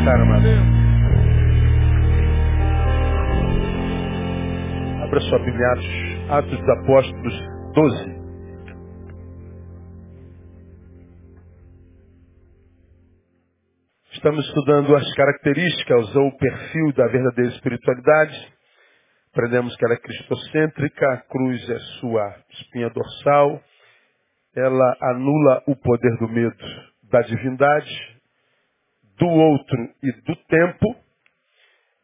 Sentar, amado? Abra sua Bíblia, Atos, Atos dos Apóstolos 12. Estamos estudando as características ou o perfil da verdadeira espiritualidade. Aprendemos que ela é cristocêntrica, a cruz é sua espinha dorsal, ela anula o poder do medo da divindade, do outro e do tempo.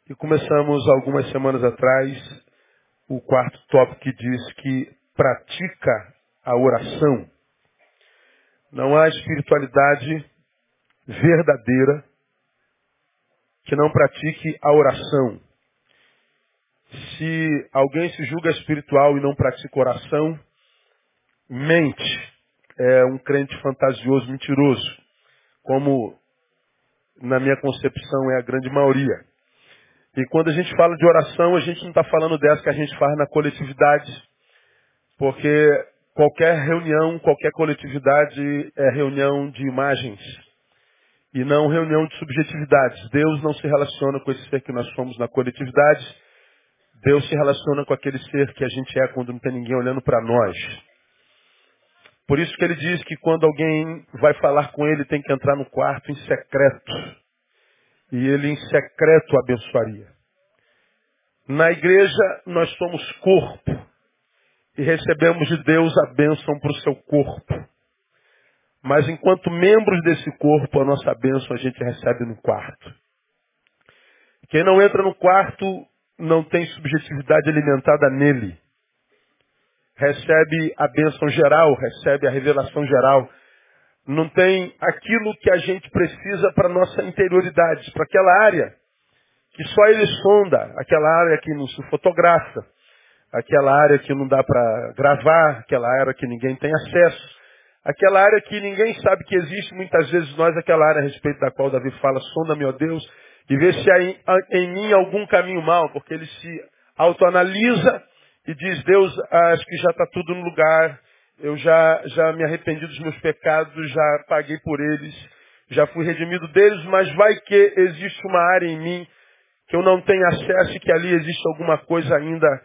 E começamos algumas semanas atrás o quarto tópico que diz que pratica a oração. Não há espiritualidade verdadeira que não pratique a oração. Se alguém se julga espiritual e não pratica oração, mente. É um crente fantasioso, mentiroso, como na minha concepção é a grande maioria. E quando a gente fala de oração, a gente não está falando dessa que a gente faz na coletividade, porque qualquer reunião, qualquer coletividade é reunião de imagens e não reunião de subjetividades. Deus não se relaciona com esse ser que nós somos na coletividade, Deus se relaciona com aquele ser que a gente é quando não tem ninguém olhando para nós. Por isso que ele diz que quando alguém vai falar com ele, tem que entrar no quarto em secreto. E ele em secreto abençoaria. Na igreja, nós somos corpo. E recebemos de Deus a bênção para o seu corpo. Mas enquanto membros desse corpo, a nossa bênção a gente recebe no quarto. Quem não entra no quarto não tem subjetividade alimentada nele. Recebe a bênção geral, recebe a revelação geral. Não tem aquilo que a gente precisa para nossa interioridade, para aquela área que só ele sonda, aquela área que não se fotografa, aquela área que não dá para gravar, aquela área que ninguém tem acesso, aquela área que ninguém sabe que existe, muitas vezes nós, aquela área a respeito da qual Davi fala, sonda-me, ó Deus, e vê se há em, em mim algum caminho mal, porque ele se autoanalisa e diz, Deus, acho que já está tudo no lugar, eu já, já me arrependi dos meus pecados, já paguei por eles, já fui redimido deles, mas vai que existe uma área em mim que eu não tenho acesso e que ali existe alguma coisa ainda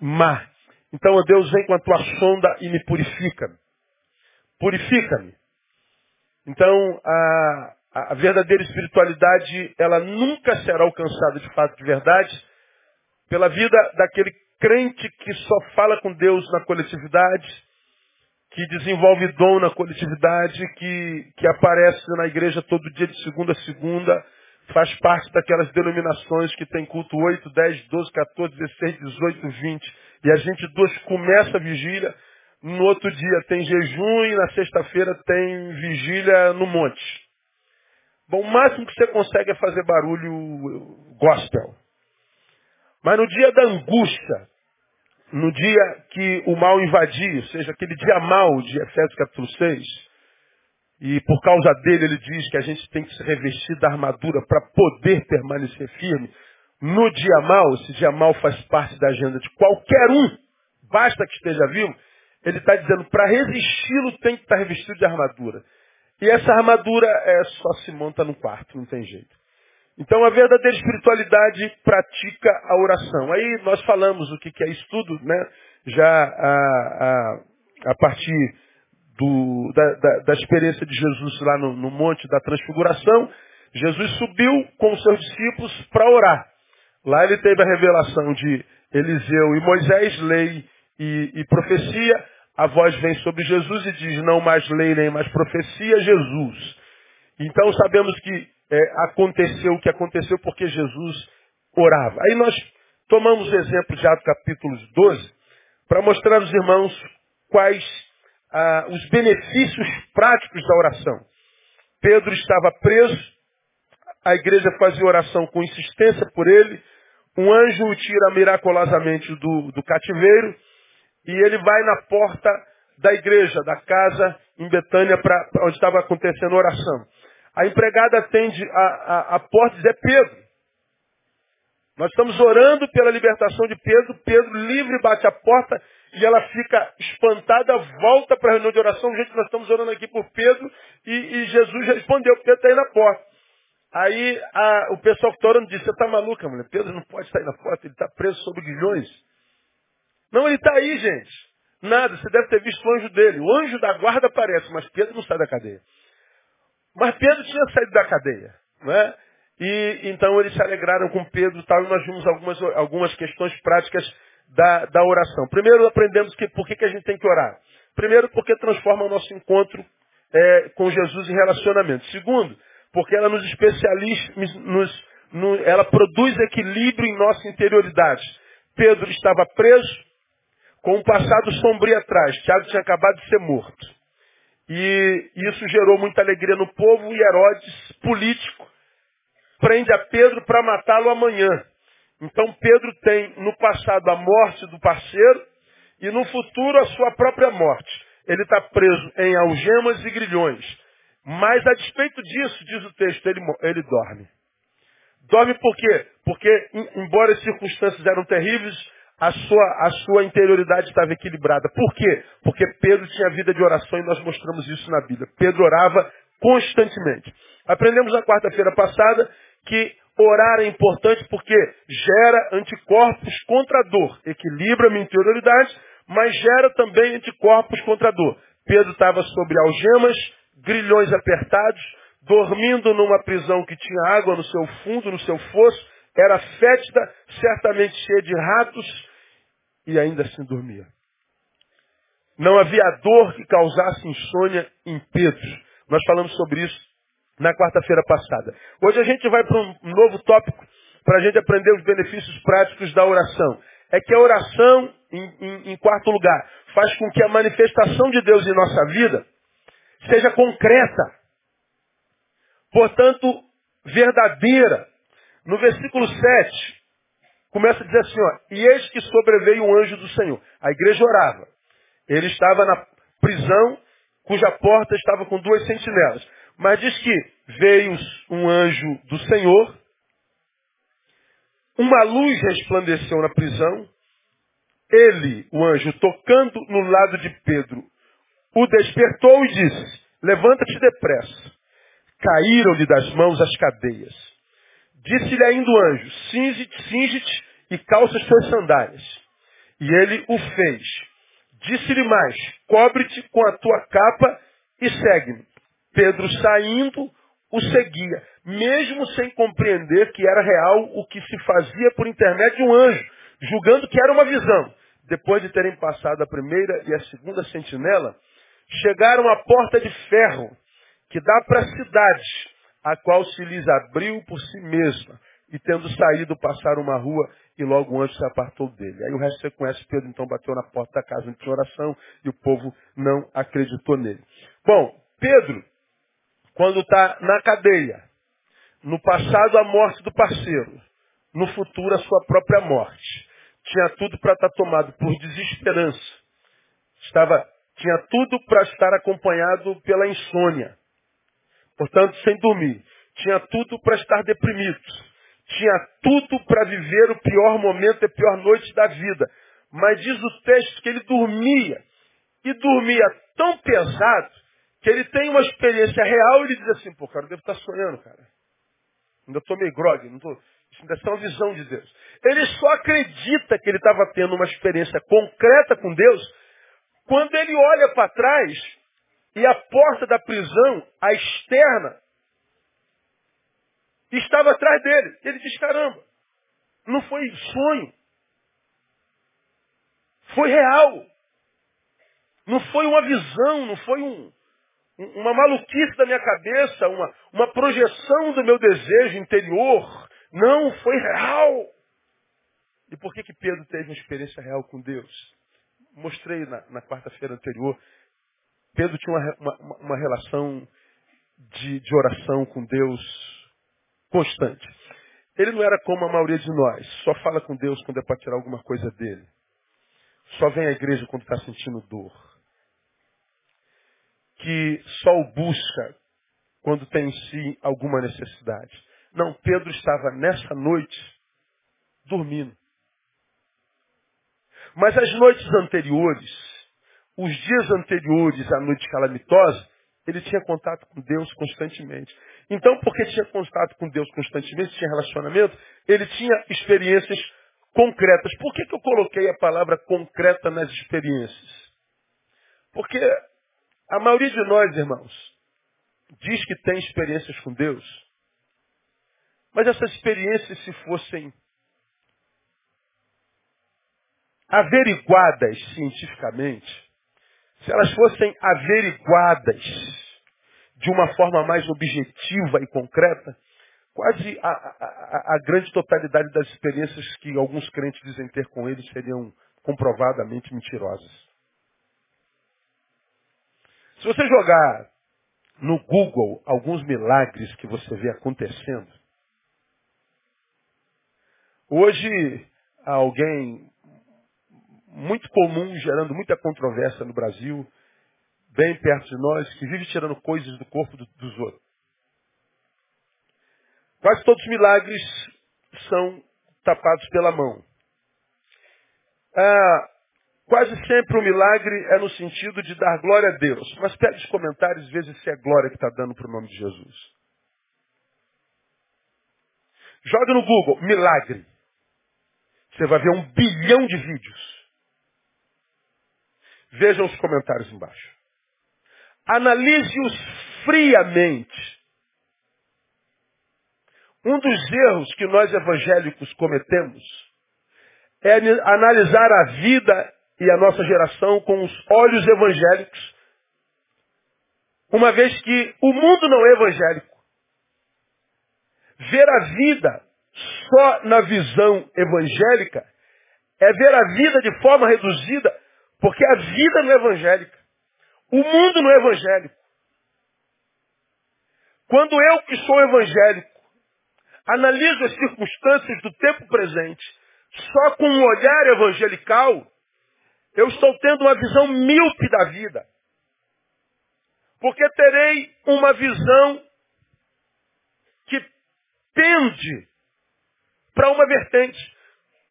má. Então, Deus, vem com a tua sonda e me purifica. Purifica-me. Então, a, a verdadeira espiritualidade, ela nunca será alcançada de fato de verdade pela vida daquele crente que só fala com Deus na coletividade, que desenvolve dom na coletividade, que, que aparece na igreja todo dia de segunda a segunda, faz parte daquelas denominações que tem culto 8, 10, 12, 14, 16, 18, 20. E a gente dois começa a vigília, no outro dia tem jejum e na sexta-feira tem vigília no monte. Bom, o máximo que você consegue é fazer barulho gospel. Mas no dia da angústia, no dia que o mal invadir, ou seja, aquele dia mal de Efésios capítulo 6, e por causa dele ele diz que a gente tem que se revestir da armadura para poder permanecer firme. No dia mal, esse dia mal faz parte da agenda de qualquer um, basta que esteja vivo, ele está dizendo, para resisti-lo tem que estar revestido de armadura. E essa armadura é só se monta no quarto, não tem jeito. Então a verdadeira espiritualidade pratica a oração. Aí nós falamos o que é estudo, né? Já a, a, a partir do, da, da, da, experiência de Jesus lá no, no Monte da Transfiguração, Jesus subiu com os seus discípulos para orar. Lá ele teve a revelação de Eliseu e Moisés, lei e, e profecia. A voz vem sobre Jesus e diz, não mais lei nem mais profecia, Jesus. Então sabemos que é, aconteceu o que aconteceu porque Jesus orava. Aí nós tomamos o exemplo de Atos capítulo 12 para mostrar aos irmãos quais ah, os benefícios práticos da oração. Pedro estava preso, a igreja fazia oração com insistência por ele, um anjo o tira miraculosamente do, do cativeiro e ele vai na porta da igreja, da casa em Betânia, pra, pra onde estava acontecendo a oração. A empregada atende a, a, a porta e diz, é Pedro. Nós estamos orando pela libertação de Pedro. Pedro livre bate a porta e ela fica espantada, volta para a reunião de oração. Gente, nós estamos orando aqui por Pedro E, e Jesus respondeu, Pedro está aí na porta. Aí a, o pessoal que está orando disse, você está maluca, mulher? Pedro não pode sair na porta, ele está preso sob guilhões. Não, ele está aí, gente. Nada, você deve ter visto o anjo dele. O anjo da guarda aparece, mas Pedro não sai da cadeia. Mas Pedro tinha saído da cadeia. Não é? E então eles se alegraram com Pedro tal, e nós vimos algumas, algumas questões práticas da, da oração. Primeiro, aprendemos que por que, que a gente tem que orar. Primeiro, porque transforma o nosso encontro é, com Jesus em relacionamento. Segundo, porque ela nos especializa, nos, no, ela produz equilíbrio em nossa interioridade. Pedro estava preso, com um passado sombrio atrás. Tiago tinha acabado de ser morto. E isso gerou muita alegria no povo e Herodes, político, prende a Pedro para matá-lo amanhã. Então Pedro tem no passado a morte do parceiro e no futuro a sua própria morte. Ele está preso em algemas e grilhões. Mas a despeito disso, diz o texto, ele, ele dorme. Dorme por quê? Porque, embora as circunstâncias eram terríveis, a sua, a sua interioridade estava equilibrada. Por quê? Porque Pedro tinha vida de oração e nós mostramos isso na Bíblia. Pedro orava constantemente. Aprendemos na quarta-feira passada que orar é importante porque gera anticorpos contra a dor. Equilibra a minha interioridade, mas gera também anticorpos contra a dor. Pedro estava sobre algemas, grilhões apertados, dormindo numa prisão que tinha água no seu fundo, no seu fosso, era fétida, certamente cheia de ratos, e ainda assim dormia. Não havia dor que causasse insônia em Pedro. Nós falamos sobre isso na quarta-feira passada. Hoje a gente vai para um novo tópico para a gente aprender os benefícios práticos da oração. É que a oração, em, em, em quarto lugar, faz com que a manifestação de Deus em nossa vida seja concreta. Portanto, verdadeira. No versículo 7, começa a dizer assim, ó, e eis que sobreveio um anjo do Senhor. A igreja orava. Ele estava na prisão, cuja porta estava com duas sentinelas. Mas diz que veio um anjo do Senhor, uma luz resplandeceu na prisão, ele, o anjo, tocando no lado de Pedro, o despertou e disse, levanta-te depressa. Caíram-lhe das mãos as cadeias. Disse-lhe ainda o anjo, cinge-te, cinge-te e calça as tuas sandálias. E ele o fez. Disse-lhe mais, cobre-te com a tua capa e segue-me. Pedro saindo, o seguia, mesmo sem compreender que era real o que se fazia por intermédio de um anjo, julgando que era uma visão. Depois de terem passado a primeira e a segunda sentinela, chegaram à porta de ferro, que dá para a cidade, a qual se lhes abriu por si mesma. E tendo saído, passaram uma rua e logo o anjo se apartou dele. Aí o resto você conhece, Pedro então bateu na porta da casa de oração e o povo não acreditou nele. Bom, Pedro quando está na cadeia. No passado, a morte do parceiro. No futuro, a sua própria morte. Tinha tudo para estar tá tomado por desesperança. Estava, tinha tudo para estar acompanhado pela insônia. Portanto, sem dormir. Tinha tudo para estar deprimido. Tinha tudo para viver o pior momento e a pior noite da vida. Mas diz o texto que ele dormia. E dormia tão pesado que ele tem uma experiência real e ele diz assim, pô, cara, eu devo estar sonhando, cara. Ainda estou meio grog, não tô, isso ainda é uma visão de Deus. Ele só acredita que ele estava tendo uma experiência concreta com Deus quando ele olha para trás e a porta da prisão, a externa, estava atrás dele. Ele diz, caramba, não foi sonho. Foi real. Não foi uma visão, não foi um, uma maluquice da minha cabeça, uma, uma projeção do meu desejo interior. Não, foi real. E por que, que Pedro teve uma experiência real com Deus? Mostrei na, na quarta-feira anterior. Pedro tinha uma, uma, uma relação de, de oração com Deus constante. Ele não era como a maioria de nós, só fala com Deus quando é para tirar alguma coisa dele. Só vem à igreja quando está sentindo dor que só o busca quando tem em si alguma necessidade. Não, Pedro estava nessa noite dormindo. Mas as noites anteriores, os dias anteriores à noite calamitosa, Ele tinha contato com Deus constantemente. Então, porque tinha contato com Deus constantemente, tinha relacionamento, ele tinha experiências concretas. Por que, que eu coloquei a palavra concreta nas experiências? Porque a maioria de nós, irmãos, diz que tem experiências com Deus, mas essas experiências, se fossem averiguadas cientificamente, se elas fossem averiguadas de uma forma mais objetiva e concreta, quase a, a, a, grande totalidade das experiências que alguns crentes dizem ter com ele seriam comprovadamente mentirosas. Se você jogar no Google alguns milagres que você vê acontecendo, hoje alguém muito comum, gerando muita controvérsia no Brasil, bem perto de nós, que vive tirando coisas do corpo do, dos outros. Quase todos os milagres são tapados pela mão. Ah, quase sempre o milagre é no sentido de dar glória a Deus. Mas pega os comentários e veja se é glória que está dando para o nome de Jesus. Joga no Google, milagre. Você vai ver um bilhão de vídeos. Vejam os comentários embaixo. Analise-os friamente. Um dos erros que nós evangélicos cometemos é analisar a vida e a nossa geração com os olhos evangélicos, uma vez que o mundo não é evangélico. Ver a vida só na visão evangélica é ver a vida de forma reduzida porque a vida não é evangélica. O mundo não é evangélico. Quando eu, que sou evangélico, analiso as circunstâncias do tempo presente só com um olhar evangelical, eu estou tendo uma visão míope da vida. Porque terei uma visão que tende para uma vertente.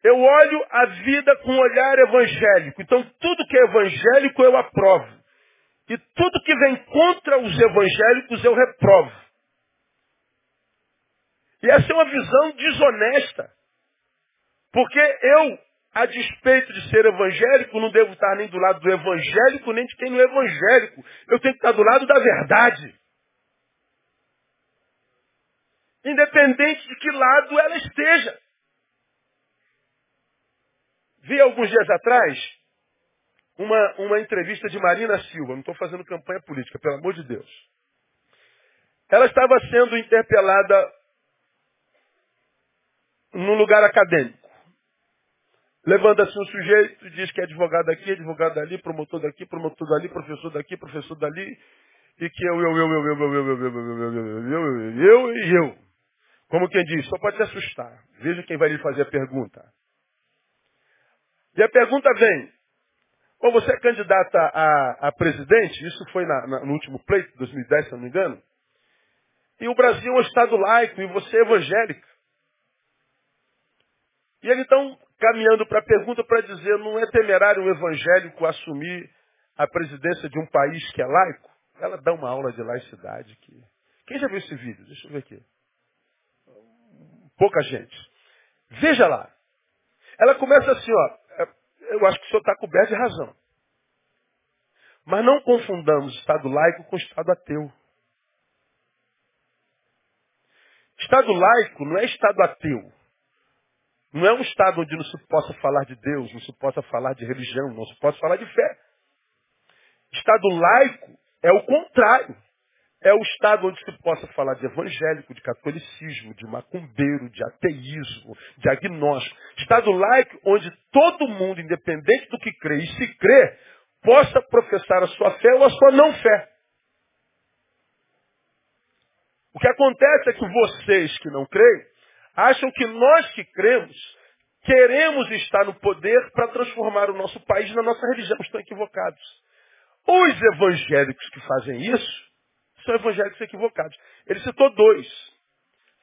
Eu olho a vida com um olhar evangélico. Então, tudo que é evangélico eu aprovo. E tudo que vem contra os evangélicos eu reprovo. E essa é uma visão desonesta. Porque eu, a despeito de ser evangélico, não devo estar nem do lado do evangélico, nem de quem não é evangélico. Eu tenho que estar do lado da verdade. Independente de que lado ela esteja. Vi alguns dias atrás uma, uma entrevista de Marina Silva. Não estou fazendo campanha política, pelo amor de Deus. Ela estava sendo interpelada num lugar acadêmico. Levanta-se um sujeito, diz que é advogado aqui, advogado dali, promotor daqui, promotor dali, professor daqui, professor dali, e que eu, eu, eu, eu, eu, eu, eu, eu, eu, eu, eu, eu, eu e eu. Como quem diz, só pode se assustar. Veja quem vai lhe fazer a pergunta. E a pergunta vem, ou você é candidata a, a presidente, isso foi na, na, no último pleito, 2010, se não me engano, e o Brasil é um Estado laico e você é evangélica. E ele então caminhando para a pergunta para dizer, não é temerário um evangélico assumir a presidência de um país que é laico? Ela dá uma aula de laicidade aqui. Quem já viu esse vídeo? Deixa eu ver aqui. Pouca gente. Veja lá. Ela começa assim, ó eu acho que o senhor está coberto de razão. Mas não confundamos Estado laico com Estado ateu. Estado laico não é Estado ateu. Não é um Estado onde não se possa falar de Deus, não se possa falar de religião, não se possa falar de fé. Estado laico é o contrário. É o estado onde se possa falar de evangélico, de catolicismo, de macumbeiro, de ateísmo, de agnóstico. Estado laico onde todo mundo, independente do que crê e se crê, possa professar a sua fé ou a sua não fé. O que acontece é que vocês que não creem, acham que nós que cremos, queremos estar no poder para transformar o nosso país na nossa religião. Estão equivocados. Os evangélicos que fazem isso, são evangélicos equivocados. Ele citou dois.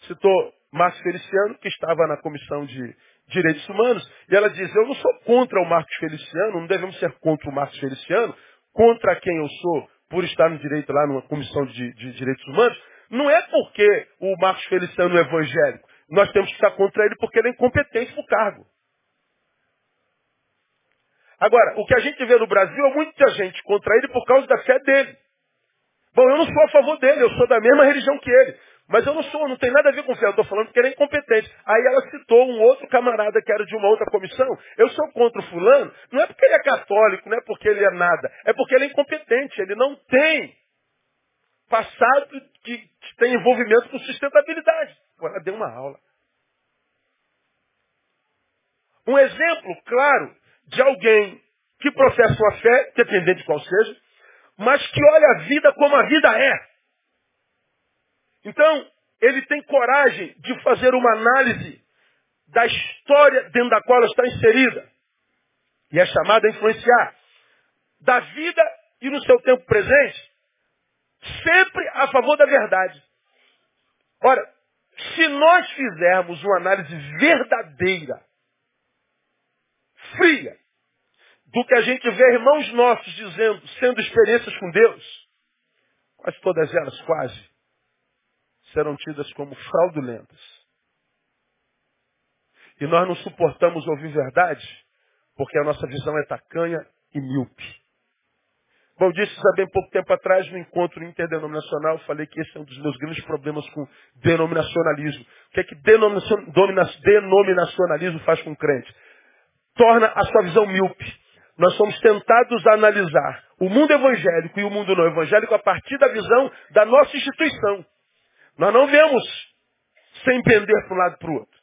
Citou Marcos Feliciano, que estava na Comissão de Direitos Humanos, e ela diz, eu não sou contra o Marcos Feliciano, não devemos ser contra o Marcos Feliciano, contra quem eu sou por estar no direito lá numa comissão de, de direitos humanos, não é porque o Marcos Feliciano é evangélico. Nós temos que estar contra ele porque ele é incompetente para o cargo. Agora, o que a gente vê no Brasil é muita gente contra ele por causa da fé dele. Bom, eu não sou a favor dele, eu sou da mesma religião que ele. Mas eu não sou, não tem nada a ver com fé, eu estou falando que ele é incompetente. Aí ela citou um outro camarada que era de uma outra comissão. Eu sou contra o fulano, não é porque ele é católico, não é porque ele é nada, é porque ele é incompetente, ele não tem passado que, tem envolvimento com sustentabilidade. Pô, ela deu uma aula. Um exemplo claro de alguém que professa uma fé, dependente de qual seja, mas que olha a vida como a vida é. Então, ele tem coragem de fazer uma análise da história dentro da qual ela está inserida. E é chamada a influenciar. Da vida e no seu tempo presente, sempre a favor da verdade. Ora, se nós fizermos uma análise verdadeira, fria, do que a gente vê irmãos nossos dizendo, sendo experiências com Deus, quase todas elas, quase, serão tidas como fraudulentas. E nós não suportamos ouvir verdade, porque a nossa visão é tacanha e míope. Bom, eu disse há bem pouco tempo atrás, no encontro interdenominacional, falei que esse é um dos meus grandes problemas com denominacionalismo. O que é que denominacionalismo faz com o crente? Torna a sua visão míope. Nós somos tentados a analisar o mundo evangélico e o mundo não evangélico a partir da visão da nossa instituição. Nós não vemos sem pender para um lado para o outro.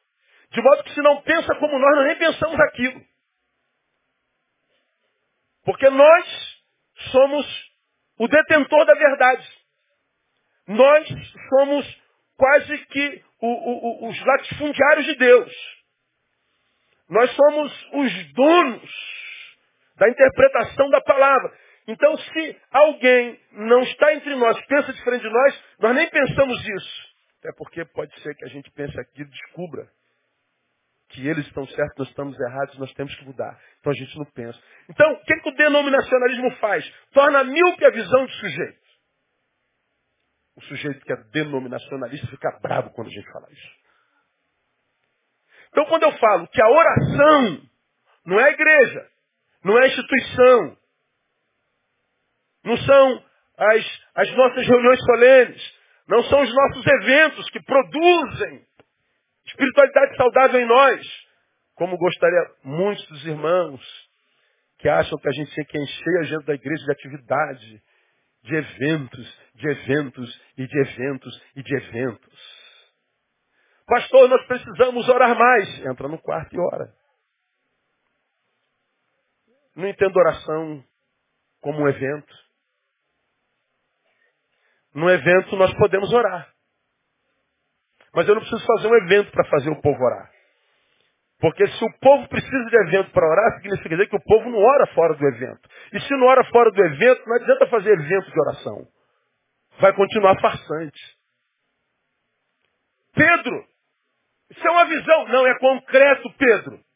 De modo que se não pensa como nós, nós nem pensamos aquilo. Porque nós somos o detentor da verdade. Nós somos quase que o, o, os latifundiários de Deus. Nós somos os donos da interpretação da palavra. Então, se alguém não está entre nós, pensa diferente de nós, nós nem pensamos isso. Até porque pode ser que a gente pense aqui e descubra que eles estão certos, nós estamos errados, nós temos que mudar. Então a gente não pensa. Então, o que, que o denominacionalismo faz? Torna míope a visão do sujeito. O sujeito que é denominacionalista fica bravo quando a gente fala isso. Então, quando eu falo que a oração não é a igreja, não é a instituição, não são as, as nossas reuniões solenes, não são os nossos eventos que produzem espiritualidade saudável em nós. Como gostaria muitos dos irmãos que acham que a gente tem que encher a agenda da igreja de atividade, de eventos, de eventos e de eventos e de eventos. Pastor, nós precisamos orar mais. Entra no quarto e ora. Não entendo oração como um evento. No evento nós podemos orar. Mas eu não preciso fazer um evento para fazer o povo orar. Porque se o povo precisa de evento para orar, significa dizer que o povo não ora fora do evento. E se não ora fora do evento, não adianta fazer evento de oração. Vai continuar farsante. Pedro, isso é uma visão. Não, é concreto, Pedro.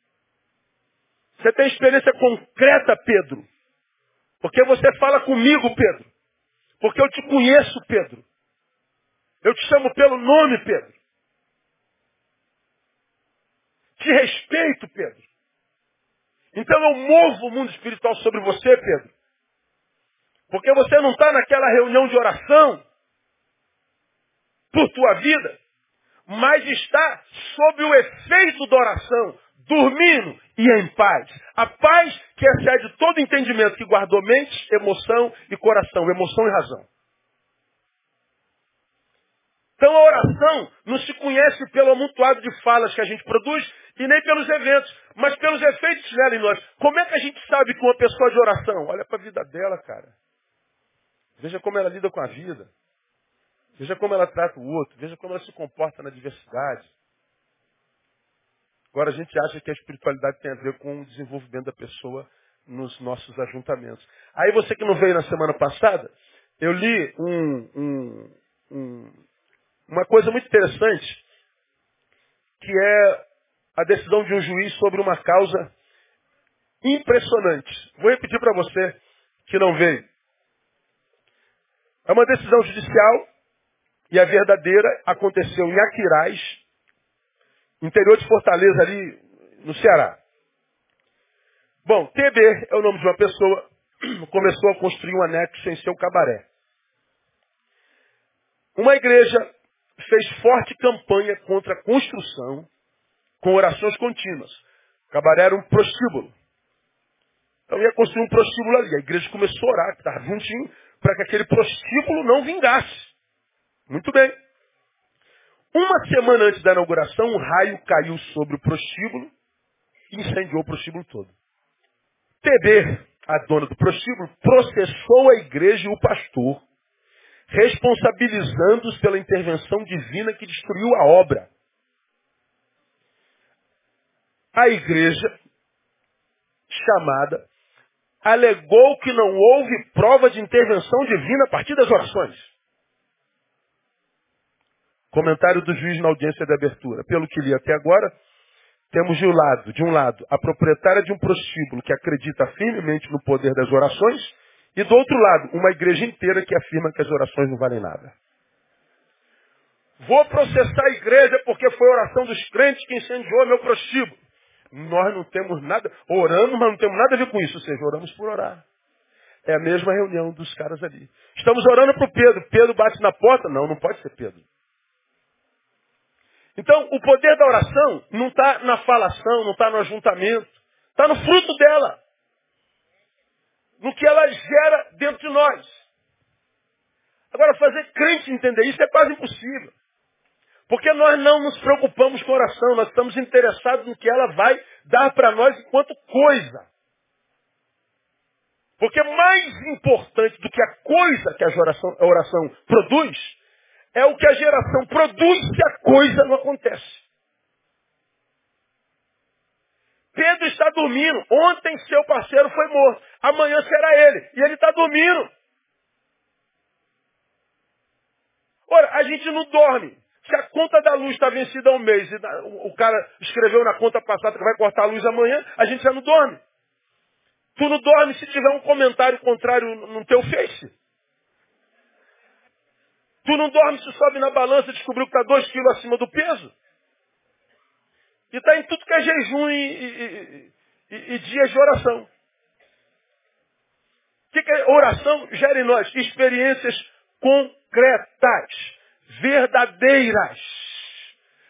Você tem experiência concreta, Pedro. Porque você fala comigo, Pedro. Porque eu te conheço, Pedro. Eu te chamo pelo nome, Pedro. Te respeito, Pedro. Então eu movo o mundo espiritual sobre você, Pedro. Porque você não está naquela reunião de oração por tua vida, mas está sob o efeito da oração, dormindo e em paz. A paz que excede todo entendimento, que guardou mente, emoção e coração, emoção e razão. Então a oração não se conhece pelo amontoado de falas que a gente produz e nem pelos eventos, mas pelos efeitos dela em nós. Como é que a gente sabe que uma pessoa de oração? Olha para a vida dela, cara. Veja como ela lida com a vida. Veja como ela trata o outro. Veja como ela se comporta na diversidade. Agora a gente acha que a espiritualidade tem a ver com o desenvolvimento da pessoa nos nossos ajuntamentos. Aí você que não veio na semana passada, eu li um, um, um, uma coisa muito interessante, que é a decisão de um juiz sobre uma causa impressionante. Vou repetir para você que não veio. É uma decisão judicial e a verdadeira aconteceu em Aquiraz, interior de Fortaleza, ali no Ceará. Bom, TB é o nome de uma pessoa, começou a construir um anexo em seu cabaré. Uma igreja fez forte campanha contra a construção com orações contínuas. O cabaré era um prostíbulo. Então ia construir um prostíbulo ali. A igreja começou a orar, que estava juntinho, para que aquele prostíbulo não vingasse. Muito bem. Uma semana antes da inauguração, um raio caiu sobre o prostíbulo e incendiou o prostíbulo todo. TB, a dona do prostíbulo, processou a igreja e o pastor, responsabilizando-os pela intervenção divina que destruiu a obra. A igreja, chamada, alegou que não houve prova de intervenção divina a partir das orações. Comentário do juiz na audiência de abertura. Pelo que li até agora, temos de um lado, de um lado, a proprietária de um prostíbulo que acredita firmemente no poder das orações, e do outro lado, uma igreja inteira que afirma que as orações não valem nada. Vou processar a igreja porque foi a oração dos crentes que incendiou meu prostíbulo. Nós não temos nada, oramos, mas não temos nada a ver com isso. Ou seja, oramos por orar. É a mesma reunião dos caras ali. Estamos orando para o Pedro. Pedro bate na porta? Não, não pode ser Pedro. Então, o poder da oração não está na falação, não está no ajuntamento. Está no fruto dela. No que ela gera dentro de nós. Agora, fazer crente entender isso é quase impossível. Porque nós não nos preocupamos com oração, nós estamos interessados no que ela vai dar para nós enquanto coisa. Porque mais importante do que a coisa que a oração, a oração produz, é o que a geração produz se a coisa não acontece. Pedro está dormindo. Ontem seu parceiro foi morto. Amanhã será ele. E ele está dormindo. Ora, a gente não dorme. Se a conta da luz está vencida há um mês e o cara escreveu na conta passada que vai cortar a luz amanhã, a gente já não dorme. Tu não dorme se tiver um comentário contrário no teu face. Tu não dorme se sobe na balança e descobriu que está dois quilos acima do peso. E está em tudo que é jejum e, e, e, e dias de oração. O que, que é oração? Gera em nós experiências concretas verdadeiras.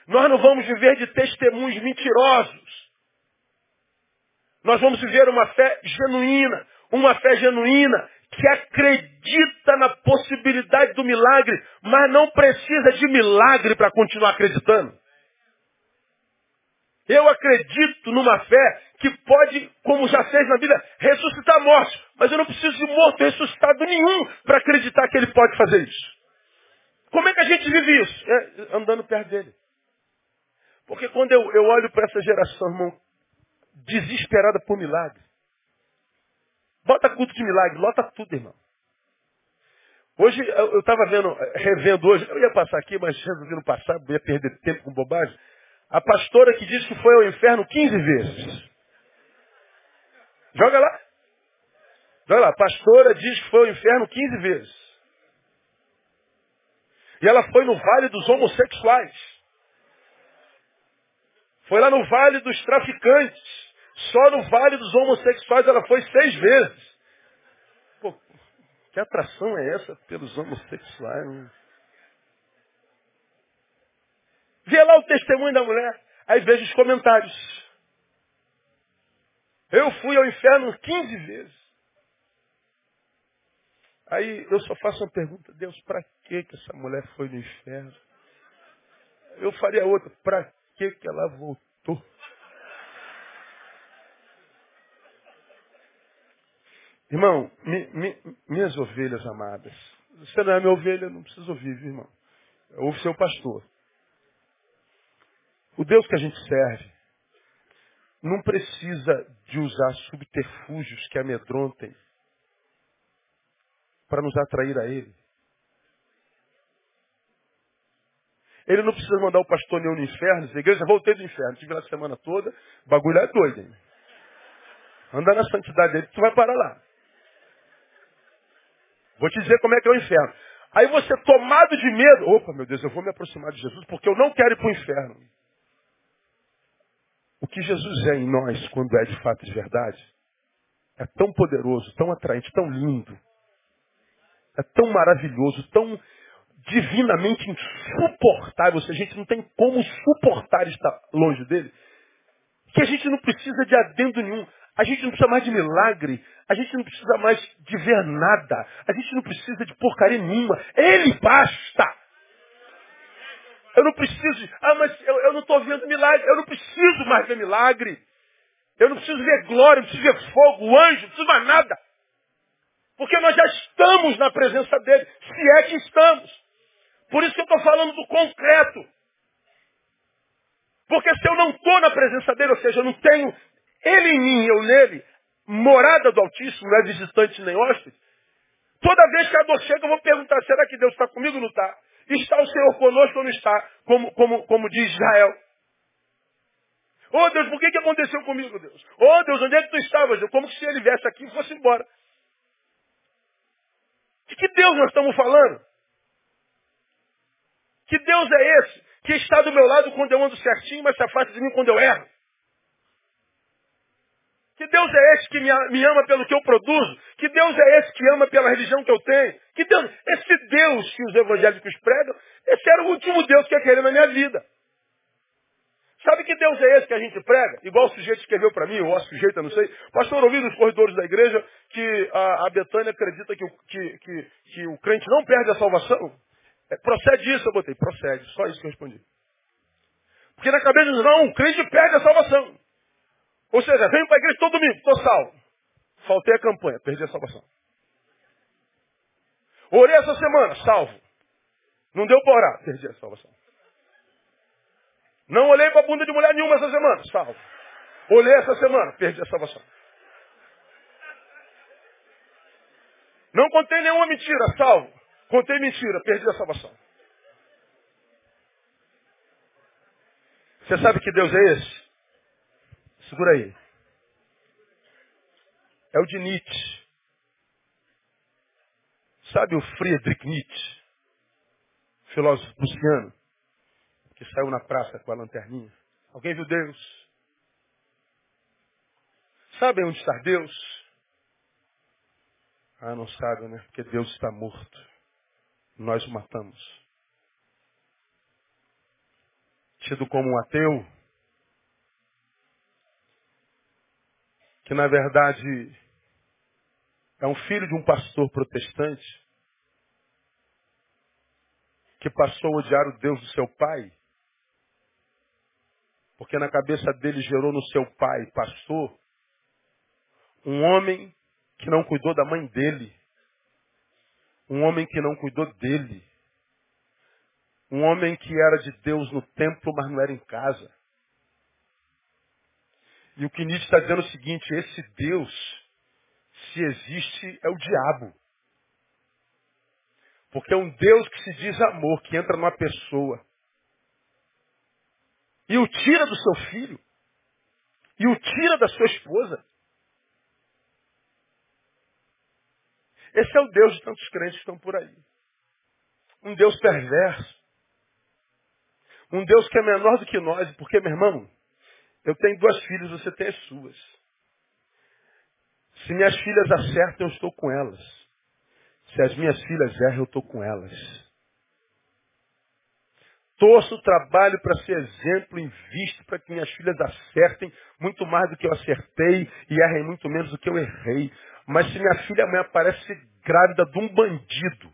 Nós não vamos viver de testemunhos mentirosos. Nós vamos viver uma fé genuína, uma fé genuína que acredita na possibilidade do milagre, mas não precisa de milagre para continuar acreditando. Eu acredito numa fé que pode, como já fez na vida, ressuscitar mortos. Mas eu não preciso de morto ressuscitado nenhum para acreditar que ele pode fazer isso. Como é que a gente vive isso? É, andando perto dele. Porque quando eu, eu olho para essa geração, irmão, desesperada por milagre. Bota culto de milagre, lota tudo, irmão. Hoje, eu estava vendo, revendo hoje, eu ia passar aqui, mas resolvi não passar, ia perder tempo com bobagem. A pastora que disse que foi ao inferno 15 vezes. Joga lá. Joga lá. A pastora diz que foi ao inferno 15 vezes. E ela foi no vale dos homossexuais. Foi lá no vale dos traficantes. Só no vale dos homossexuais ela foi seis vezes. Pô, que atração é essa pelos homossexuais? Vê lá o testemunho da mulher. Aí veja os comentários. Eu fui ao inferno 15 vezes. Aí eu só faço uma pergunta, Deus, para que que essa mulher foi no inferno? Eu faria outra, para que que ela voltou? Irmão, mi, mi, minhas ovelhas amadas, você não é minha ovelha, não precisa ouvir, viu, irmão. Ouve seu pastor. O Deus que a gente serve não precisa de usar subterfúgios que amedrontem para nos atrair a Ele. Ele não precisa mandar o pastor nenhum no inferno, dizer, igreja, voltei do inferno, estive lá a semana toda, bagulho é doido, hein? Anda na santidade dele, tu vai parar lá. Vou te dizer como é que é o inferno. Aí você, tomado de medo, opa, meu Deus, eu vou me aproximar de Jesus porque eu não quero ir para o inferno. O que Jesus é em nós, quando é de fato de verdade, é tão poderoso, tão atraente, tão lindo, é tão maravilhoso, tão divinamente insuportável, ou seja, a gente não tem como suportar estar longe dele, que a gente não precisa de adendo nenhum. A gente não precisa mais de milagre. A gente não precisa mais de ver nada. A gente não precisa de porcaria nenhuma. Ele basta. Eu não preciso. Ah, mas eu, eu não estou vendo milagre. Eu não preciso mais ver milagre. Eu não preciso ver glória, não preciso ver fogo, anjo, não preciso mais nada. Porque nós já estamos na presença dele, se é que estamos. Por isso que eu estou falando do concreto. Porque se eu não estou na presença dele, ou seja, eu não tenho ele em mim, eu nele, morada do Altíssimo, não é visitante nem hóspede, toda vez que a dor chega, eu vou perguntar, será que Deus está comigo ou não está? Está o Senhor conosco ou não está? Como, como, como diz Israel. Oh Deus, por que, que aconteceu comigo, Deus? Oh Deus, onde é que tu estavas? Como se ele viesse aqui e fosse embora. De que Deus nós estamos falando? Que Deus é esse que está do meu lado quando eu ando certinho, mas se afasta de mim quando eu erro? Que Deus é esse que me ama pelo que eu produzo? Que Deus é esse que ama pela religião que eu tenho? Que Deus, esse Deus que os evangélicos pregam, esse era o último Deus que eu queria na minha vida. Sabe que Deus é esse que a gente prega? Igual o sujeito escreveu para mim, ou o sujeito, eu não sei. Pastor, ouvi nos corredores da igreja que a, a Betânia acredita que o, que, que, que o crente não perde a salvação. É, procede isso, eu botei. Procede. Só isso que eu respondi. Porque na cabeça não, o crente perde a salvação. Ou seja, venho para a igreja todo domingo, estou salvo. Faltei a campanha, perdi a salvação. Orei essa semana, salvo. Não deu para orar, perdi a salvação. Não olhei para a bunda de mulher nenhuma essa semana, salvo. Olhei essa semana, perdi a salvação. Não contei nenhuma mentira, salvo. Contei mentira, perdi a salvação. Você sabe que Deus é esse? Segura aí. É o de Nietzsche. Sabe o Friedrich Nietzsche? Filósofo prussiano que saiu na praça com a lanterninha. Alguém viu Deus? Sabem onde está Deus? Ah, não sabem, né? Porque Deus está morto. Nós o matamos. Tido como um ateu, que na verdade é um filho de um pastor protestante, que passou a odiar o Deus do seu pai, porque na cabeça dele gerou no seu pai, pastor, um homem que não cuidou da mãe dele. Um homem que não cuidou dele. Um homem que era de Deus no templo, mas não era em casa. E o que Nietzsche está dizendo é o seguinte, esse Deus, se existe, é o diabo. Porque é um Deus que se diz amor, que entra numa pessoa e o tira do seu filho, e o tira da sua esposa. Esse é o Deus de tantos crentes que estão por aí. Um Deus perverso. Um Deus que é menor do que nós, porque, meu irmão, eu tenho duas filhas, você tem as suas. Se minhas filhas acertam, eu estou com elas. Se as minhas filhas erram, eu estou com elas torço o trabalho para ser exemplo, invisto para que minhas filhas acertem muito mais do que eu acertei e errem muito menos do que eu errei. Mas se minha filha amanhã aparece grávida de um bandido,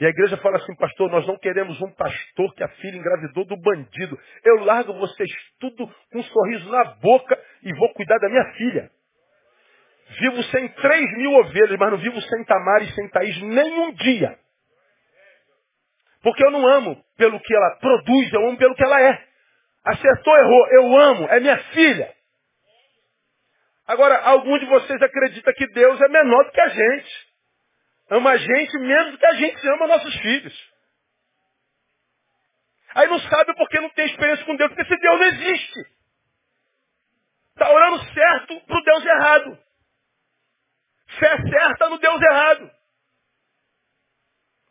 e a igreja fala assim, pastor, nós não queremos um pastor que a filha engravidou do bandido. Eu largo vocês tudo com um sorriso na boca e vou cuidar da minha filha. Vivo sem três mil ovelhas, mas não vivo sem Tamar e sem Thaís nenhum dia. Porque eu não amo pelo que ela produz, eu amo pelo que ela é. Acertou, errou, eu amo, é minha filha. Agora, algum de vocês acredita que Deus é menor do que a gente. Ama a gente menos do que a gente ama nossos filhos. Aí não sabe porque não tem experiência com Deus, porque esse Deus não existe. Está orando certo para o Deus errado. Fé certa no Deus errado.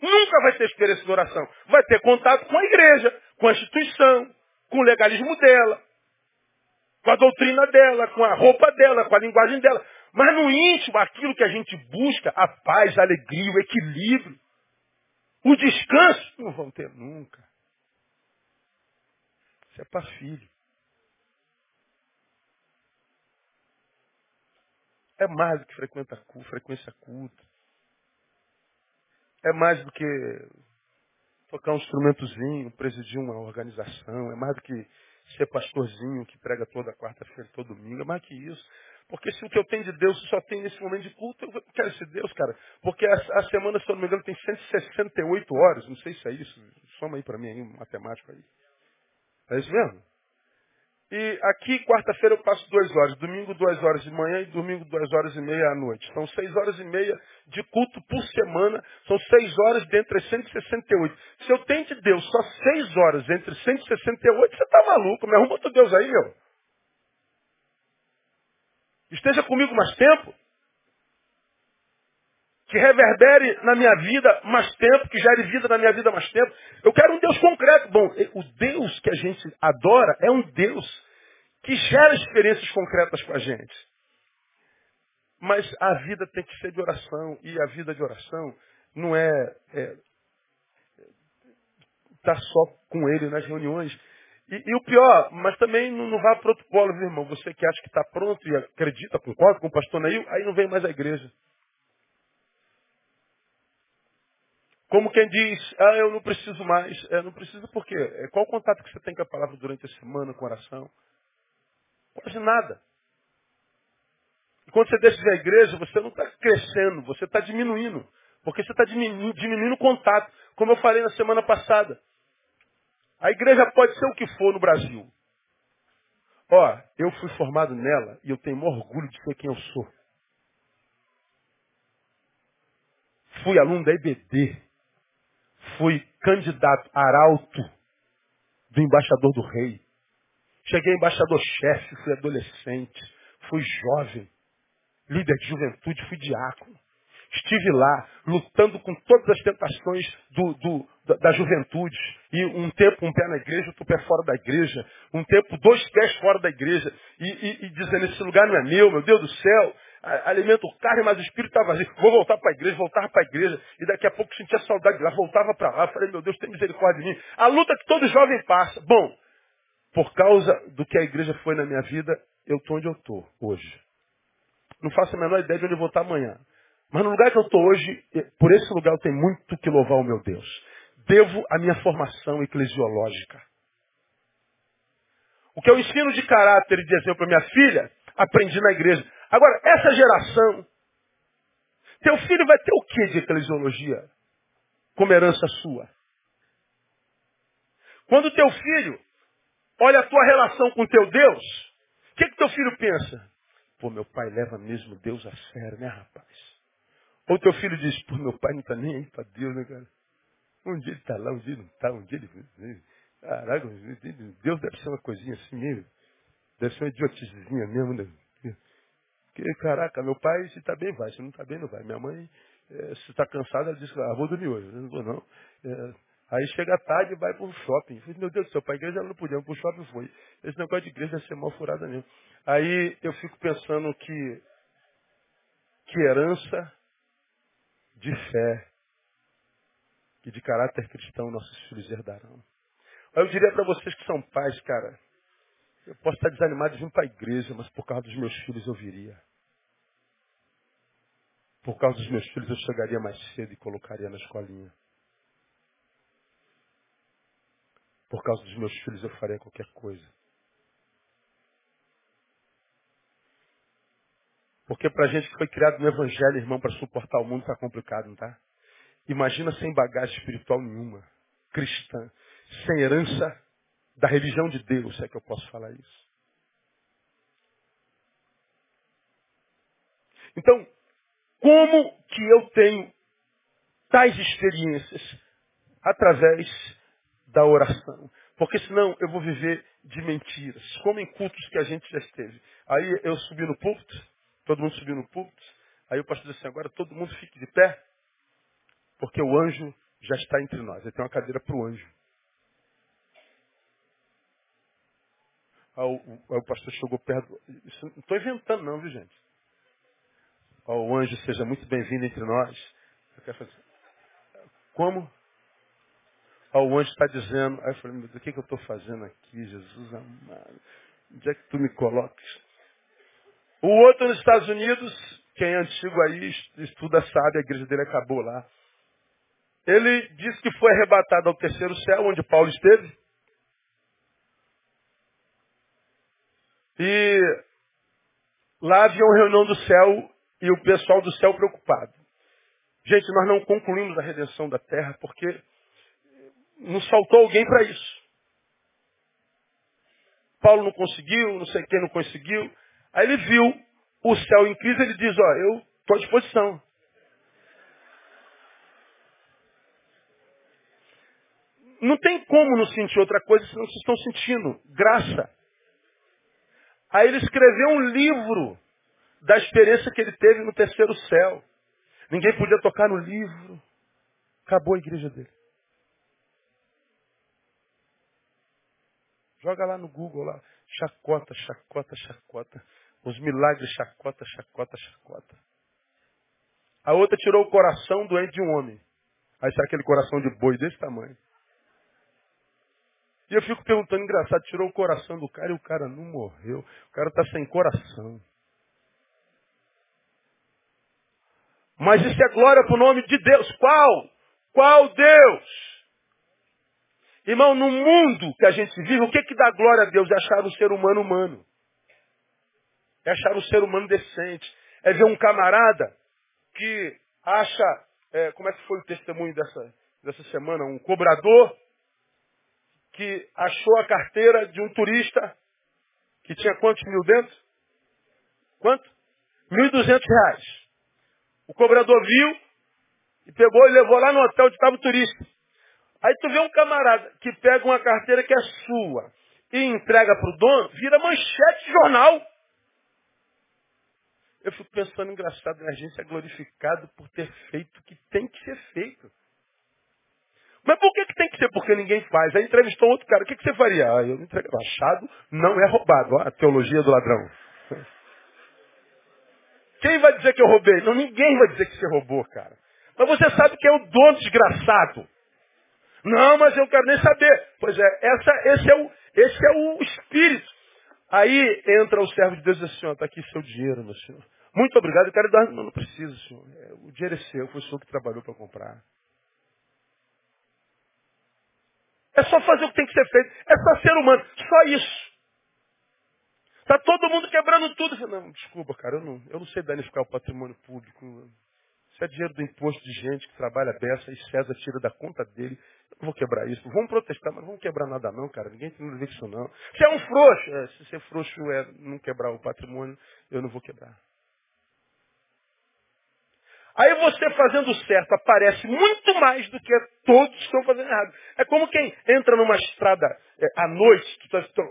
Nunca vai ter experiência de oração. Vai ter contato com a igreja, com a instituição, com o legalismo dela, com a doutrina dela, com a roupa dela, com a linguagem dela. Mas no íntimo, aquilo que a gente busca, a paz, a alegria, o equilíbrio, o descanso, não vão ter nunca. Isso é para filho. É mais do que frequenta culto, frequência culta. É mais do que tocar um instrumentozinho, presidir uma organização. É mais do que ser pastorzinho que prega toda quarta-feira, todo domingo. É mais que isso. Porque se o que eu tenho de Deus só tem nesse momento de culto, eu quero esse Deus, cara. Porque a, a, semana, se eu não me engano, tem 168 horas. Não sei se é isso. Soma aí para mim aí, matemático aí. É isso mesmo? E aqui, quarta-feira, eu passo duas horas. Domingo, duas horas de manhã e domingo, duas horas e meia à noite. São seis horas e meia de culto por semana. São seis horas dentre as 168. Se eu tenho de Deus só seis horas entre 168, você está maluco. Me arruma outro Deus aí, meu. Esteja comigo mais tempo. Que reverbere na minha vida mais tempo, que gere vida na minha vida mais tempo. Eu quero um Deus concreto. Bom, o Deus que a gente adora é um Deus que gera experiências concretas com a gente. Mas a vida tem que ser de oração. E a vida de oração não é, é estar tá só com ele nas reuniões. E, e, o pior, mas também não, não vá para outro polo, viu, irmão? Você que acha que está pronto e acredita, concorda com o pastor Neil, aí não vem mais à igreja. Como quem diz, ah, eu não preciso mais. É, não precisa por quê? É, qual o contato que você tem com a palavra durante a semana, com a oração? Quase nada. E quando você deixa de à igreja, você não está crescendo, você está diminuindo. Porque você está diminuindo, diminuindo o contato. Como eu falei na semana passada. A igreja pode ser o que for no Brasil. Ó, eu fui formado nela e eu tenho orgulho de ser quem eu sou. Fui aluno da IBD. Fui candidato arauto do embaixador do rei. Cheguei embaixador-chefe, fui adolescente, fui jovem, líder de juventude, fui diácono. Estive lá, lutando com todas as tentações do, do, da, juventude. E um tempo um pé na igreja, outro pé fora da igreja. Um tempo dois pés fora da igreja. E, e, e dizendo, esse lugar não é meu, meu Deus do céu. Alimento o carne, mas o espírito está vazio. Vou voltar para a igreja, voltava para a igreja. E daqui a pouco sentia saudade de lá, voltava para lá. Falei, meu Deus, tem misericórdia de mim. A luta que todo jovem passa. Bom, por causa do que a igreja foi na minha vida, eu estou onde eu estou hoje. Não faço a menor ideia de onde eu vou estar amanhã. Mas no lugar que eu estou hoje, por esse lugar eu tenho muito que louvar o meu Deus. Devo a minha formação eclesiológica. O que eu ensino de caráter e de exemplo para minha filha, aprendi na igreja. Agora, essa geração, teu filho vai ter o que de eclesiologia como herança sua? Quando teu filho olha a tua relação com teu Deus, o que, que teu filho pensa? Pô, meu pai leva mesmo Deus a sério, né, rapaz? Ou teu filho diz, pô, meu pai não está nem aí para Deus, né, cara? Um dia ele está lá, um dia ele não está, um dia ele. Caraca, Deus deve ser uma coisinha assim mesmo. Deve ser uma idioticezinha mesmo, né? Porque, caraca, meu pai, se está bem, vai. Se não está bem, não vai. Minha mãe, é, se está cansada, ela diz, ah, vou dormir hoje. Eu não vou, não. É, aí chega tarde e vai para o shopping. Falei, meu Deus do céu, para a igreja ela não podia, para o shopping foi. Esse negócio de igreja deve ser mal furada mesmo. Aí eu fico pensando que, que herança de fé e de caráter cristão nossos filhos herdarão. Eu diria para vocês que são pais, cara, eu posso estar desanimado de vir para a igreja, mas por causa dos meus filhos eu viria. Por causa dos meus filhos eu chegaria mais cedo e colocaria na escolinha. Por causa dos meus filhos eu faria qualquer coisa. Porque para gente que foi criado no Evangelho, irmão, para suportar o mundo está complicado, não tá? Imagina sem bagagem espiritual nenhuma, cristã, sem herança da religião de Deus, se é que eu posso falar isso. Então, como que eu tenho tais experiências? Através da oração. Porque senão eu vou viver de mentiras, como em cultos que a gente já esteve. Aí eu subi no púlpito, Todo mundo subiu no púlpito. Aí o pastor disse assim, agora todo mundo fique de pé, porque o anjo já está entre nós. Aí tem uma cadeira para o anjo. Aí o, o, aí o pastor chegou perto. Isso, não estou inventando não, viu gente? Ó, o anjo seja muito bem-vindo entre nós. Eu quero fazer. Como? Ó, o anjo está dizendo. Aí eu falei, mas o que, que eu estou fazendo aqui, Jesus amado? Onde é que tu me colocas? O outro nos Estados Unidos, quem é antigo aí, estuda sabe, a igreja dele acabou lá. Ele disse que foi arrebatado ao terceiro céu, onde Paulo esteve. E lá havia uma reunião do céu e o pessoal do céu preocupado. Gente, nós não concluímos a redenção da terra porque nos faltou alguém para isso. Paulo não conseguiu, não sei quem não conseguiu. Aí ele viu o céu em crise, ele diz, ó, eu estou à disposição. Não tem como não sentir outra coisa se não se estão sentindo. Graça. Aí ele escreveu um livro da experiência que ele teve no terceiro céu. Ninguém podia tocar no livro. Acabou a igreja dele. Joga lá no Google lá. Chacota, chacota, chacota. Os milagres, chacota, chacota, chacota. A outra tirou o coração doente de um homem. Aí sai aquele coração de boi desse tamanho. E eu fico perguntando, engraçado, tirou o coração do cara e o cara não morreu. O cara está sem coração. Mas isso é glória para o nome de Deus. Qual? Qual Deus? Irmão, no mundo que a gente vive, o que, que dá glória a Deus? É achar o ser humano humano. É achar o ser humano decente. É ver um camarada que acha, é, como é que foi o testemunho dessa, dessa semana? Um cobrador que achou a carteira de um turista que tinha quantos mil dentro? Quanto? Mil e duzentos reais. O cobrador viu e pegou e levou lá no hotel onde estava o turista. Aí tu vê um camarada que pega uma carteira que é sua e entrega para o dono, vira manchete de jornal. Eu fico pensando, engraçado, a gente é glorificado por ter feito o que tem que ser feito. Mas por que, que tem que ser? Porque ninguém faz. Aí entrevistou outro cara. O que, que você faria? Ah, eu não entrego. Achado não é roubado. Ó, a teologia do ladrão. Quem vai dizer que eu roubei? Não, ninguém vai dizer que você roubou, cara. Mas você sabe que é o dono desgraçado. Não, mas eu quero nem saber. Pois é, essa, esse, é o, esse é o espírito. Aí entra o servo de Deus e diz assim, está aqui seu dinheiro, meu senhor. Muito obrigado, eu quero dar. Não, não preciso, senhor. É, o dinheiro é seu, foi o senhor que trabalhou para comprar. É só fazer o que tem que ser feito. É só ser humano. Só isso. Está todo mundo quebrando tudo. Não, desculpa, cara, eu não, eu não sei danificar o patrimônio público. Isso é dinheiro do imposto de gente que trabalha dessa e César tira da conta dele. Eu não vou quebrar isso. Vamos protestar, mas não vamos quebrar nada não, cara. Ninguém tem nada a isso não. Você é um frouxo. É, se ser frouxo é não quebrar o patrimônio, eu não vou quebrar. Aí você fazendo certo aparece muito mais do que todos estão fazendo errado. É como quem entra numa estrada é, à noite, tu está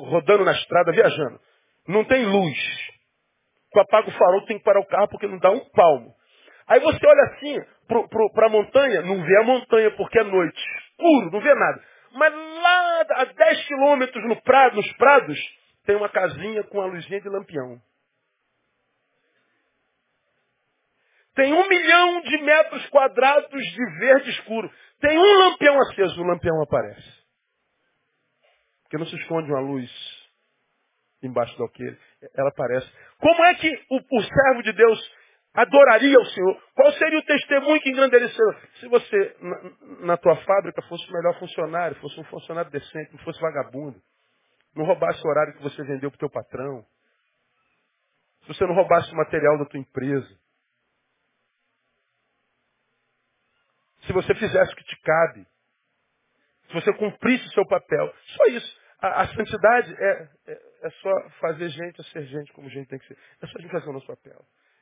rodando na estrada, viajando. Não tem luz. Tu apaga o farol, tem que parar o carro porque não dá um palmo. Aí você olha assim para a montanha, não vê a montanha porque é noite. Escuro, não vê nada. Mas lá a 10 quilômetros no prado, nos prados, tem uma casinha com a luzinha de lampião. Tem um milhão de metros quadrados de verde escuro. Tem um lampião aceso, o lampião aparece. Porque não se esconde uma luz embaixo do alqueire. Ela aparece. Como é que o, o servo de Deus adoraria o Senhor? Qual seria o testemunho que engrandeceu? Se você, na, na tua fábrica, fosse o melhor funcionário, fosse um funcionário decente, não fosse vagabundo, não roubasse o horário que você vendeu para o teu patrão, se você não roubasse o material da tua empresa, se você fizesse o que te cabe, se você cumprisse o seu papel. Só isso. A, a santidade é, é, é, só fazer gente a ser gente como gente tem que ser. É só a gente fazer o nosso papel.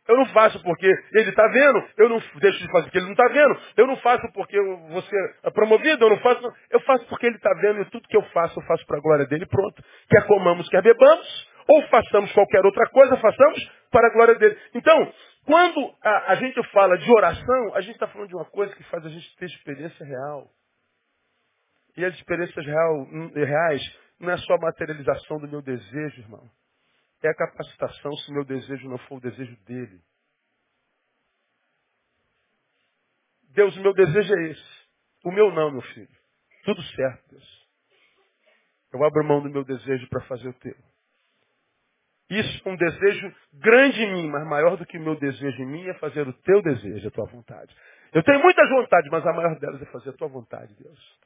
Eu não faço porque ele está vendo, eu não deixo de fazer porque ele não está vendo, eu não faço porque você é promovido, eu não faço, eu faço porque ele está vendo e tudo que eu faço, eu faço para a glória dele, pronto. Quer comamos, quer bebamos, ou façamos qualquer outra coisa, façamos para a glória dele. Então, Quando a, a gente fala de oração, a gente está falando de uma coisa que faz a gente ter experiência real. E as experiências real, reais não é só a materialização do meu desejo, irmão. É a capacitação se o meu desejo não for o desejo dele. Deus, o meu desejo é esse. O meu não, meu filho. Tudo certo, Deus. Eu abro mão do meu desejo para fazer o teu. Isso é um desejo grande em mim, mas maior do que o meu desejo em mim é fazer o teu desejo, a tua vontade. Eu tenho muitas vontades, mas a maior delas é fazer a tua vontade, Deus.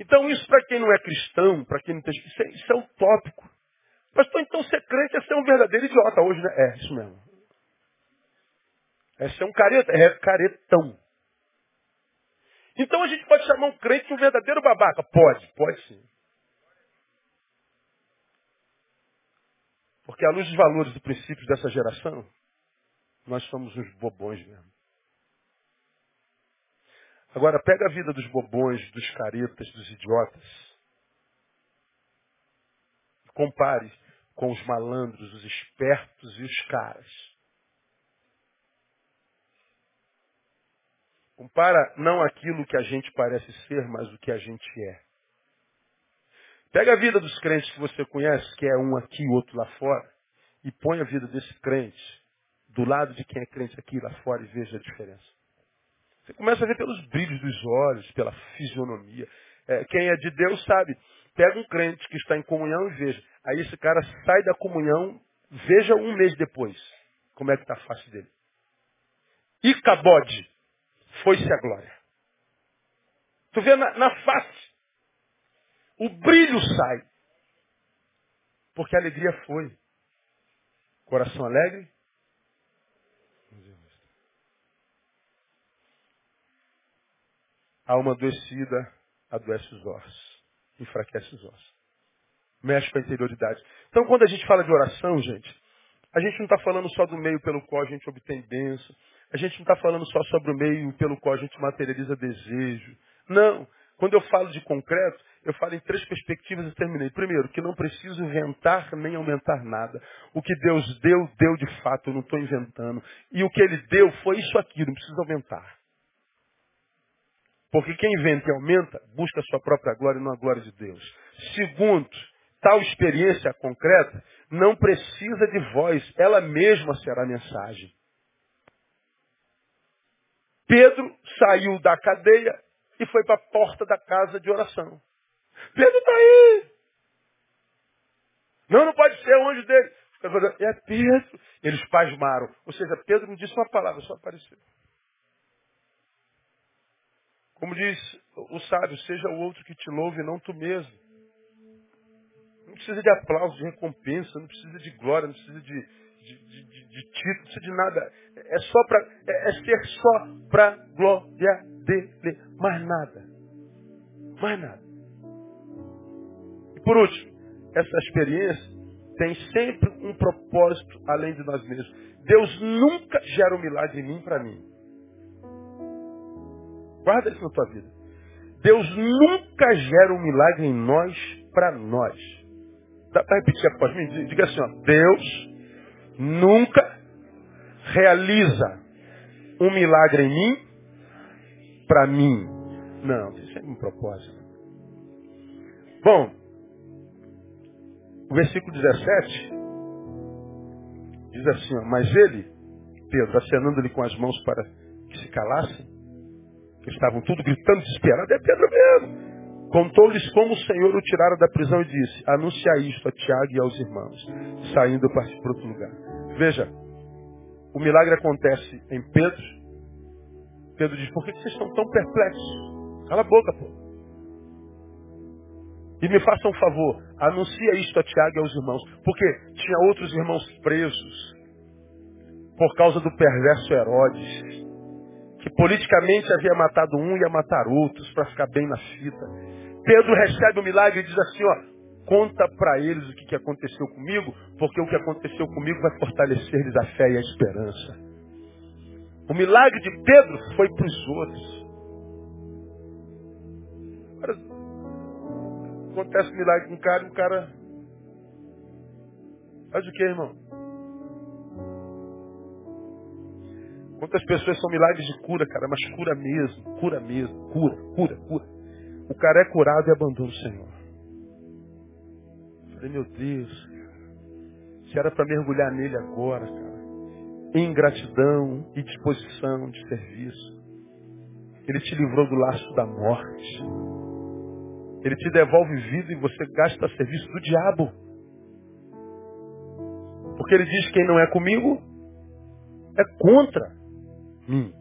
Então isso para quem não é cristão, para quem não tem isso é, isso é utópico. Pastor, então ser crente é ser um verdadeiro idiota hoje, né? É, isso mesmo. É ser um careta, é caretão. Então a gente pode chamar um crente de um verdadeiro babaca? Pode, pode sim. Porque à luz dos valores e princípios dessa geração, nós somos uns bobões mesmo. Agora pega a vida dos bobões, dos caretas, dos idiotas. Compare com os malandros, os espertos e os caras. Compara não aquilo que a gente parece ser, mas o que a gente é. Pega a vida dos crentes que você conhece, que é um aqui e outro lá fora, e põe a vida desse crente do lado de quem é crente aqui e lá fora e veja a diferença. Você começa a ver pelos brilhos dos olhos, pela fisionomia. É, quem é de Deus sabe. Pega um crente que está em comunhão e veja. Aí esse cara sai da comunhão, veja um mês depois como é que está a face dele. E cabode foi-se a glória. Tu vê na, na face. O brilho sai. Porque a alegria foi. Coração alegre. Alma adoecida adoece os ossos. Enfraquece os ossos. Mexe com a interioridade. Então quando a gente fala de oração, gente, a gente não está falando só do meio pelo qual a gente obtém bênção. A gente não está falando só sobre o meio pelo qual a gente materializa desejo. Não. Quando eu falo de concreto, eu falo em três perspectivas e terminei. Primeiro, que não preciso inventar nem aumentar nada. O que Deus deu, deu de fato, eu não estou inventando. E o que Ele deu foi isso aqui, não precisa aumentar. Porque quem inventa e aumenta, busca a sua própria glória e não a glória de Deus. Segundo, tal experiência concreta não precisa de voz, ela mesma será a mensagem. Pedro saiu da cadeia e foi para a porta da casa de oração. Pedro está aí. Não, não pode ser o anjo dele. É Pedro. Eles pasmaram. Ou seja, Pedro não disse uma palavra, só apareceu. Como diz o sábio, seja o outro que te louve, não tu mesmo. Não precisa de aplauso, de recompensa, não precisa de glória, não precisa de, de, de, de, título, não precisa de nada. É só para é, é ser só para glória dele, mais nada. Mais nada. E por último, essa experiência tem sempre um propósito além de nós mesmos. Deus nunca gera um milagre em mim para mim. Guarda isso na tua vida. Deus nunca gera um milagre em nós para nós. Dá para repetir após mim? Diga assim, ó, Deus nunca realiza um milagre em mim para mim. Não, isso é um propósito. Bom, o versículo 17 diz assim, ó, mas ele, Pedro, acenando-lhe com as mãos para que se calassem, que estavam tudo gritando desesperado, é Pedro mesmo. Contou-lhes como o Senhor o tirara da prisão e disse, anuncia isto a Tiago e aos irmãos, saindo para outro lugar. Veja, o milagre acontece em Pedro. Pedro diz, por que vocês estão tão perplexos? Cala a boca, pô. E me façam um favor, anuncia isto a Tiago e aos irmãos. Porque tinha outros irmãos presos por causa do perverso Herodes, que politicamente havia matado um e ia matar outros para ficar bem na fita. Pedro recebe o milagre e diz assim, ó, Conta para eles o que aconteceu comigo, porque o que aconteceu comigo vai fortalecer-lhes a fé e a esperança. O milagre de Pedro foi para os outros. acontece um milagre com o cara e o cara. Faz o que, irmão? Quantas pessoas são milagres de cura, cara, mas cura mesmo, cura mesmo, cura, cura, cura. O cara é curado e abandona o Senhor. Falei, meu Deus, se era para mergulhar nele agora, cara. Ingratidão e disposição de serviço. Ele te livrou do laço da morte. Ele te devolve vida e você gasta a serviço do diabo. Porque ele diz: quem não é comigo é contra mim.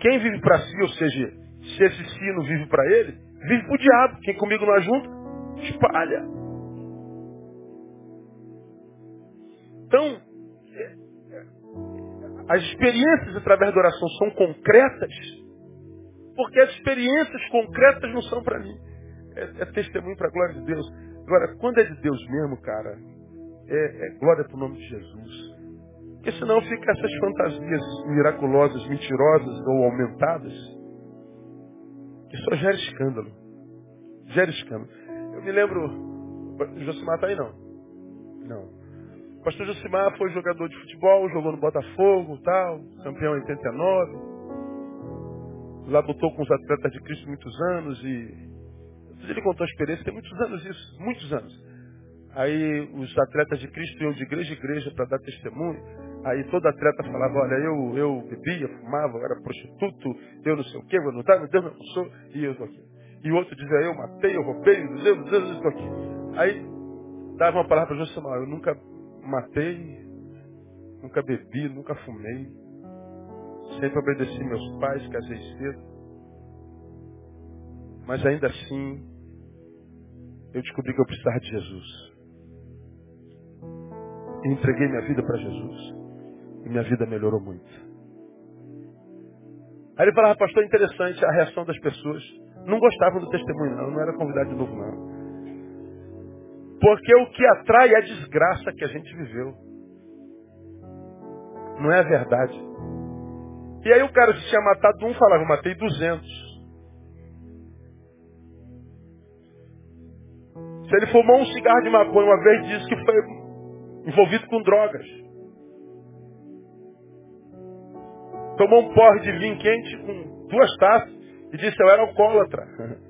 Quem vive para si, ou seja, se esse si não vive para ele, vive para o diabo. Quem comigo não é junto, espalha. Então, as experiências através da oração são concretas, porque as experiências concretas não são para mim. É, é testemunho para a glória de Deus. Agora, quando é de Deus mesmo, cara, é, é glória para o nome de Jesus. Porque senão fica essas fantasias miraculosas, mentirosas ou aumentadas, que só gera escândalo. Gera escândalo. Eu me lembro. Josimar está aí não? Não. O pastor Josimar foi jogador de futebol, jogou no Botafogo, tal, campeão em 89. Lá botou com os atletas de Cristo muitos anos e ele contou a experiência, tem muitos anos isso, muitos anos. Aí os atletas de Cristo iam de igreja em igreja para dar testemunho. Aí todo atleta falava, olha, eu, eu bebia, fumava, eu era prostituto, eu não sei o quê, eu não estava, Deus não sou, e eu estou aqui. E outro dizia, eu matei, eu roubei, meu Deus, eu estou aqui. Aí dava uma palavra para Jesus Samuel, eu nunca matei, nunca bebi, nunca fumei, sempre obedeci meus pais, casei cedo. Mas ainda assim, eu descobri que eu precisava de Jesus e entreguei minha vida para Jesus. E minha vida melhorou muito. Aí ele falava, pastor, interessante a reação das pessoas. Não gostavam do testemunho, não. Não era convidado de novo, não. Porque o que atrai é a desgraça que a gente viveu. Não é a verdade. E aí o cara se tinha matado um, falava, matei 200. Se ele fumou um cigarro de maconha uma vez, disse que foi envolvido com drogas. Tomou um porre de vinho quente com duas taças e disse eu era alcoólatra.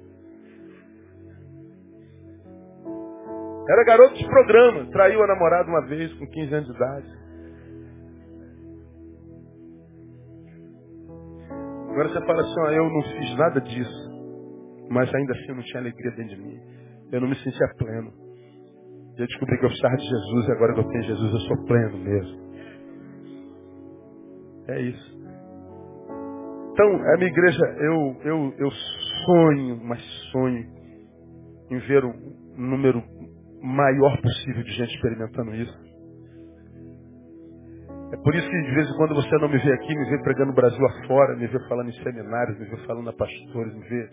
Era garoto de programa, traiu a namorada uma vez com 15 anos de idade. Agora você fala assim, ó, eu não fiz nada disso, mas ainda assim eu não tinha alegria dentro de mim. Eu não me sentia pleno. Eu descobri que eu precisava de Jesus e agora que eu tenho Jesus eu sou pleno mesmo. É isso. Então, a minha igreja, eu, eu, eu sonho, mas sonho em ver o número maior possível de gente experimentando isso. É por isso que de vez em quando você não me vê aqui, me vê pregando o Brasil afora, me vê falando em seminários, me vê falando a pastores, me vê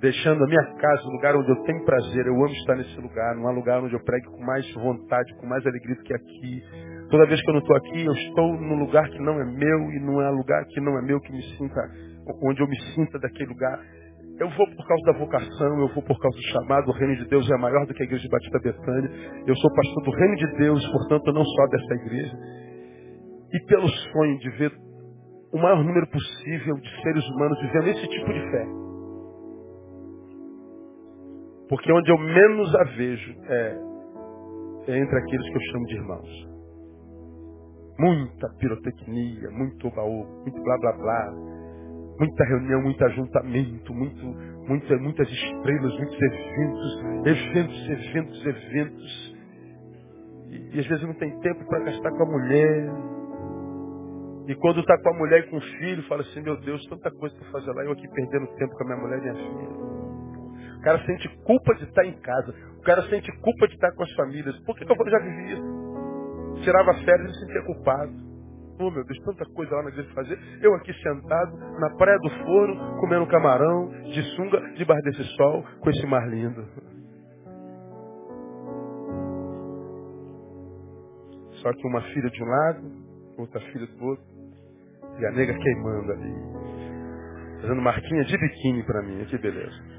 deixando a minha casa, o lugar onde eu tenho prazer, eu amo estar nesse lugar, não há lugar onde eu pregue com mais vontade, com mais alegria do que aqui. Toda vez que eu não estou aqui, eu estou num lugar que não é meu e não é lugar que não é meu que me sinta, onde eu me sinta daquele lugar. Eu vou por causa da vocação, eu vou por causa do chamado, o reino de Deus é maior do que a igreja de Batista Betânia. Eu sou pastor do reino de Deus, portanto, não só dessa igreja. E pelo sonho de ver o maior número possível de seres humanos vivendo esse tipo de fé. Porque onde eu menos a vejo é, é entre aqueles que eu chamo de irmãos. Muita pirotecnia, muito baú, muito blá blá blá, muita reunião, muito ajuntamento, muito, muita, muitas estrelas, muitos eventos, eventos, eventos, eventos. E, e às vezes não tem tempo para gastar com a mulher. E quando está com a mulher e com o filho, fala assim, meu Deus, tanta coisa para fazer lá, eu aqui perdendo tempo com a minha mulher e minha filha. Cara sente culpa de estar em casa. O cara sente culpa de estar com as famílias. Por que, eu já vivia? Tirava férias e se sentia culpado. Oh meu Deus, tanta coisa lá na igreja fazer. Eu aqui sentado, na praia do forno, comendo camarão, de sunga, debaixo desse sol, com esse mar lindo. Só que uma filha de um lado, outra filha do outro, e a nega queimando ali. Fazendo marquinha de biquíni para mim, que beleza.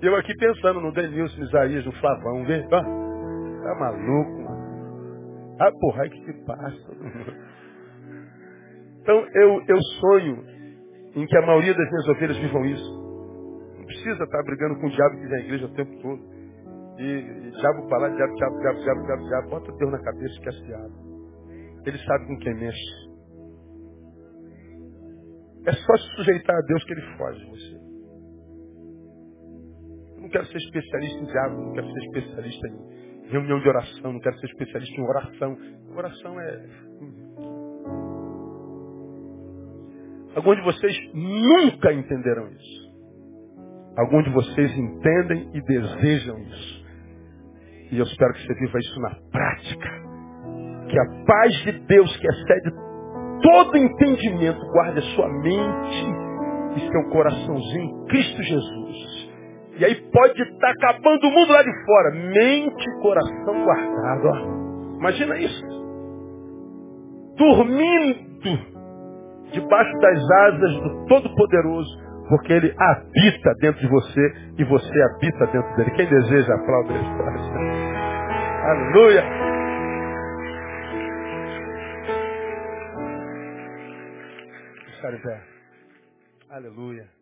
Eu aqui pensando no Denilson, no Isaías, no Flavão, vê? Ah, tá maluco, mano. Ah, porra, aí que se passa. Então, eu, eu sonho em que a maioria das minhas ovelhas vivam isso. Não precisa estar brigando com o diabo que vem à igreja o tempo todo. E, e diabo para lá, diabo, diabo, diabo, diabo, diabo, diabo. Bota Deus na cabeça que é diabo. Ele sabe com quem mexe. É só se sujeitar a Deus que ele foge você. Não quero ser especialista em diabo, não quero ser especialista em reunião de oração, não quero ser especialista em oração. Oração é. Alguns de vocês nunca entenderão isso. Alguns de vocês entendem e desejam isso. E eu espero que você viva isso na prática. Que a paz de Deus, que excede todo entendimento, guarde a sua mente e seu coraçãozinho em Cristo Jesus. E aí pode estar acabando o mundo lá de fora. Mente e coração guardado. Ó. Imagina isso. Dormindo debaixo das asas do Todo-Poderoso. Porque ele habita dentro de você e você habita dentro dele. Quem deseja, aplaude ele. Aleluia. Aleluia.